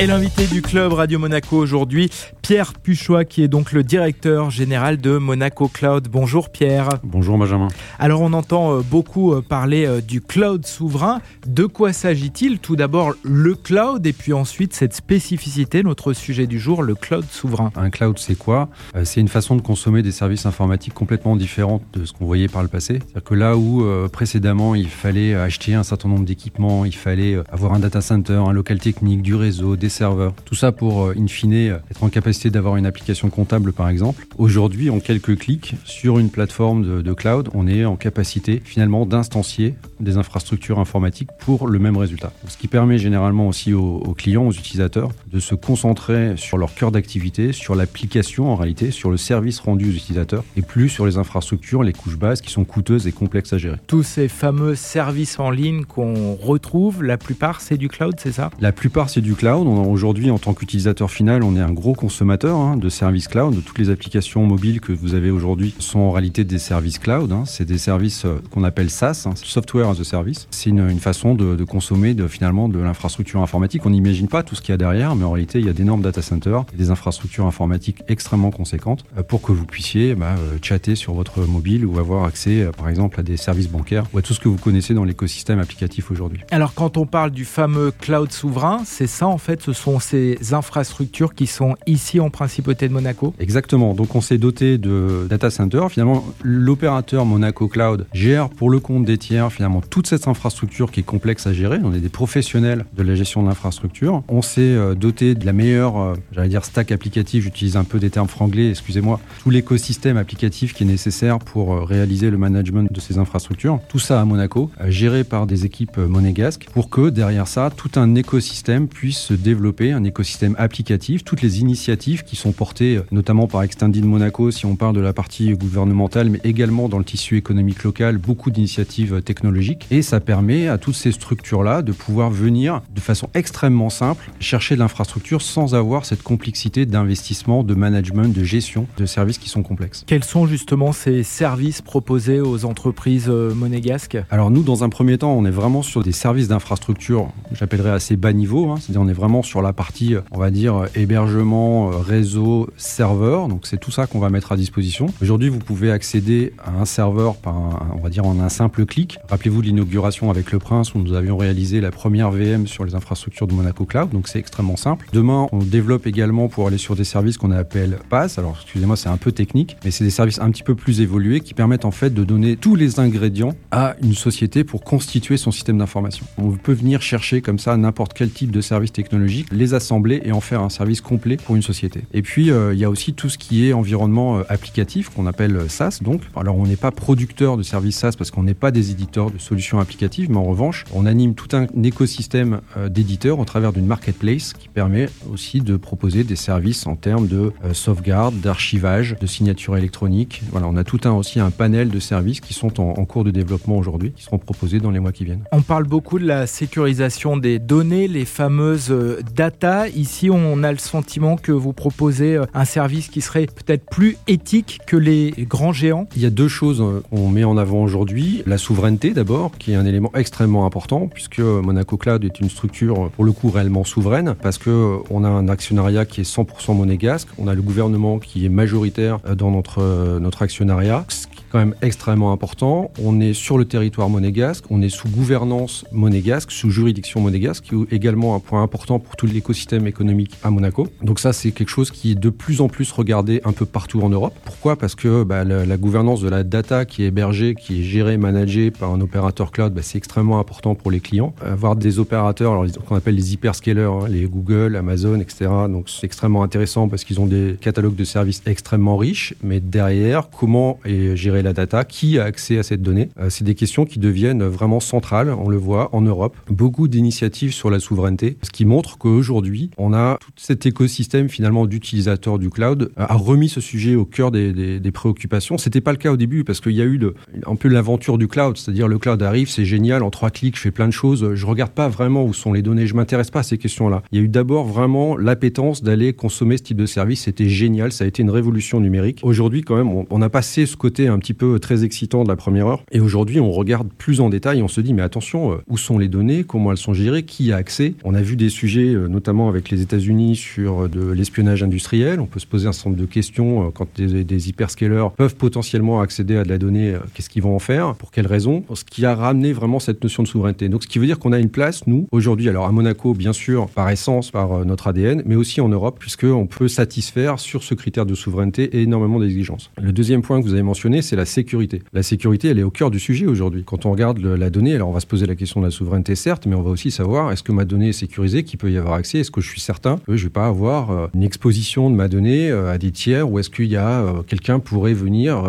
Et l'invité du club Radio Monaco aujourd'hui, Pierre Puchois, qui est donc le directeur général de Monaco Cloud. Bonjour Pierre. Bonjour Benjamin. Alors on entend euh, beaucoup euh, parler euh, du cloud souverain. De quoi s'agit-il? Tout d'abord le cloud et puis ensuite cette spécificité, notre sujet du jour, le cloud souverain. Un cloud c'est quoi? C'est une façon de consommer des services informatiques complètement différente de ce qu'on voyait par le passé. C'est-à-dire que là où précédemment il fallait acheter un certain nombre d'équipements, il fallait avoir un data center, un local technique, du réseau, des serveurs. Tout ça pour, euh, in fine, euh, être en capacité d'avoir une application comptable, par exemple. Aujourd'hui, en quelques clics, sur une plateforme de, cloud, on est en capacité, finalement, d'instancier des infrastructures informatiques pour le même résultat. Ce qui permet généralement aussi aux, clients, aux utilisateurs, de se concentrer sur leur cœur d'activité, sur l'application en réalité, sur le service rendu aux utilisateurs, et plus sur les infrastructures, les couches bases qui sont coûteuses et complexes à gérer. Tous ces fameux services en ligne qu'on retrouve, la plupart, c'est du cloud, c'est ça? La plupart, c'est du cloud. On Aujourd'hui, en tant qu'utilisateur final, on est un gros consommateur hein, de services cloud. Toutes les applications mobiles que vous avez aujourd'hui sont en réalité des services cloud. Hein. C'est des services euh, qu'on appelle SaaS, hein, Software as a Service. C'est une, façon de, consommer de, finalement de l'infrastructure informatique. On n'imagine pas tout ce qu'il y a derrière, mais en réalité, il y a d'énormes data centers des infrastructures informatiques extrêmement conséquentes euh, pour que vous puissiez bah, euh, chatter sur votre mobile ou avoir accès, par exemple, à des services bancaires ou à tout ce que vous connaissez dans l'écosystème applicatif aujourd'hui. Alors, quand on parle du fameux cloud souverain, c'est ça en fait, ce sont ces infrastructures qui sont ici en principauté de Monaco Exactement. Donc on s'est doté de data center. Finalement, l'opérateur Monaco Cloud gère pour le compte des tiers finalement toute cette infrastructure qui est complexe à gérer. On est des professionnels de la gestion de l'infrastructure. On s'est euh, doté de la meilleure, euh, j'allais dire stack applicative. J'utilise un peu des termes franglais, excusez-moi. Tout l'écosystème applicatif qui est nécessaire pour euh, réaliser le management de ces infrastructures. Tout ça à Monaco, géré par des équipes monégasques, pour que derrière ça, tout un écosystème puisse se développer, un écosystème applicatif, toutes les initiatives qui sont portées euh, notamment par Extended Monaco si on parle de la partie gouvernementale, mais également dans le tissu économique local, beaucoup d'initiatives euh, technologiques. Et ça permet à toutes ces structures-là de pouvoir venir de façon extrêmement simple chercher de l'infrastructure sans avoir cette complexité d'investissement, de management, de gestion de services qui sont complexes. Quels sont justement ces services proposés aux entreprises euh, monégasques? Alors nous, dans un premier temps, on est vraiment sur des services d'infrastructure, j'appellerais assez bas niveau, hein. c'est-à-dire on est vraiment sur la partie, on va dire, hébergement, réseau, serveur. Donc c'est tout ça qu'on va mettre à disposition. Aujourd'hui, vous pouvez accéder à un serveur par, on va dire, en un simple clic. Rappelez-vous l'inauguration avec le Prince où nous avions réalisé la première VM sur les infrastructures de Monaco Cloud. Donc c'est extrêmement simple. Demain, on développe également pour aller sur des services qu'on appelle PaaS. Alors excusez-moi, c'est un peu technique, mais c'est des services un petit peu plus évolués qui permettent en fait de donner tous les ingrédients à une société pour constituer son système d'information. On peut venir chercher comme ça n'importe quel type de service technologique, les assembler et en faire un service complet pour une société. Et puis, euh, il y a aussi tout ce qui est environnement euh, applicatif, qu'on appelle euh, SaaS. Donc, alors on n'est pas producteur de services SaaS parce qu'on n'est pas des éditeurs de solutions applicatives, mais en revanche, on anime tout un écosystème d'éditeurs au travers d'une marketplace qui permet aussi de proposer des services en termes de sauvegarde, d'archivage, de signature électronique. Voilà, on a tout un aussi un panel de services qui sont en, en cours de développement aujourd'hui, qui seront proposés dans les mois qui viennent. On parle beaucoup de la sécurisation des données, les fameuses data. Ici, on a le sentiment que vous proposez euh, un service qui serait peut-être plus éthique que les grands géants Il y a deux choses euh, qu'on met en avant aujourd'hui. La souveraineté d'abord, qui est un élément extrêmement important, puisque Monaco Cloud est une structure pour le coup réellement souveraine, parce que euh, on a un actionnariat qui est 100% monégasque, on a le gouvernement qui est majoritaire dans notre, notre actionnariat, quand même extrêmement important. On est sur le territoire monégasque, on est sous gouvernance monégasque, sous juridiction monégasque, qui est également un point important pour tout l'écosystème économique à Monaco. Donc ça, c'est quelque chose qui est de plus en plus regardé un peu partout en Europe. Pourquoi? Parce que bah, la, gouvernance de la data qui est hébergée, qui est gérée, managée par un opérateur cloud, bah, c'est extrêmement important pour les clients. Avoir des opérateurs, qu'on appelle les hyperscalers, hein, les Google, Amazon, etc. Donc c'est extrêmement intéressant parce qu'ils ont des catalogues de services extrêmement riches, mais derrière, comment est géré la data, qui a accès à cette donnée. Euh, c'est des questions qui deviennent vraiment centrales, on le voit en Europe. Beaucoup d'initiatives sur la souveraineté, ce qui montre qu'aujourd'hui, on a tout cet écosystème finalement d'utilisateurs du cloud euh, a remis ce sujet au cœur des, des, des préoccupations. C'était pas le cas au début parce qu'il y a eu de, un peu l'aventure du cloud, c'est-à-dire le cloud arrive, c'est génial, en trois clics, je fais plein de choses, je regarde pas vraiment où sont les données, je m'intéresse pas à ces questions-là. Il y a eu d'abord vraiment l'appétence d'aller consommer ce type de service, c'était génial, ça a été une révolution numérique. Aujourd'hui, quand même, on, on a passé ce côté un petit petit peu très excitant de la première heure. Et aujourd'hui, on regarde plus en détail, on se dit, mais attention, euh, où sont les données, comment elles sont gérées, qui a accès. On a vu des sujets, euh, notamment avec les États-Unis, sur euh, de l'espionnage industriel. On peut se poser un certain nombre de questions quand des, des hyperscalers peuvent potentiellement accéder à de la donnée. Qu'est-ce qu'ils vont en faire Pour quelles raisons Ce qui a ramené vraiment cette notion de souveraineté. Donc, ce qui veut dire qu'on a une place, nous, aujourd'hui, alors à Monaco, bien sûr, par essence, par notre ADN, mais aussi en Europe, puisqu'on peut satisfaire sur ce critère de souveraineté énormément d'exigences. Le deuxième point que vous avez mentionné, c'est la sécurité. La sécurité, elle est au cœur du sujet aujourd'hui. Quand on regarde la donnée, alors on va se poser la question de la souveraineté, certes, mais on va aussi savoir est-ce que ma donnée est sécurisée, qui peut y avoir accès, est-ce que je suis certain? Que je vais pas avoir euh, une exposition de ma donnée euh, à des tiers, ou est-ce qu'il y a euh, quelqu'un pourrait venir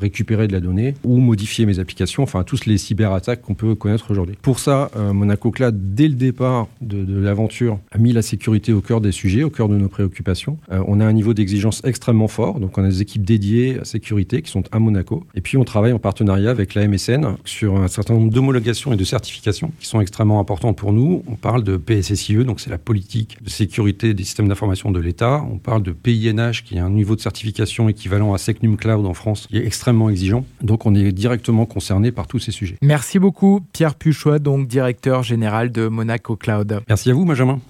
récupérer de la donnée ou modifier mes applications, enfin tous les cyberattaques qu'on peut connaître aujourd'hui. Pour ça, Monaco Cloud, dès le départ de, de l'aventure, a mis la sécurité au cœur des sujets, au cœur de nos préoccupations. on a un niveau d'exigence extrêmement fort, donc on a des équipes dédiées à sécurité qui sont à Monaco. Et puis on travaille en partenariat avec la MSN sur un certain nombre d'homologations et de certifications qui sont extrêmement importantes pour nous. On parle de PSSIE, donc c'est la politique de sécurité des systèmes d'information de l'État. On parle de PINH, qui est un niveau de certification équivalent à Secnum Cloud en France, qui est extrêmement exigeant. Donc on est directement concerné par tous ces sujets. Merci beaucoup, Pierre Puchois, donc directeur général de Monaco Cloud. Merci à vous, Benjamin.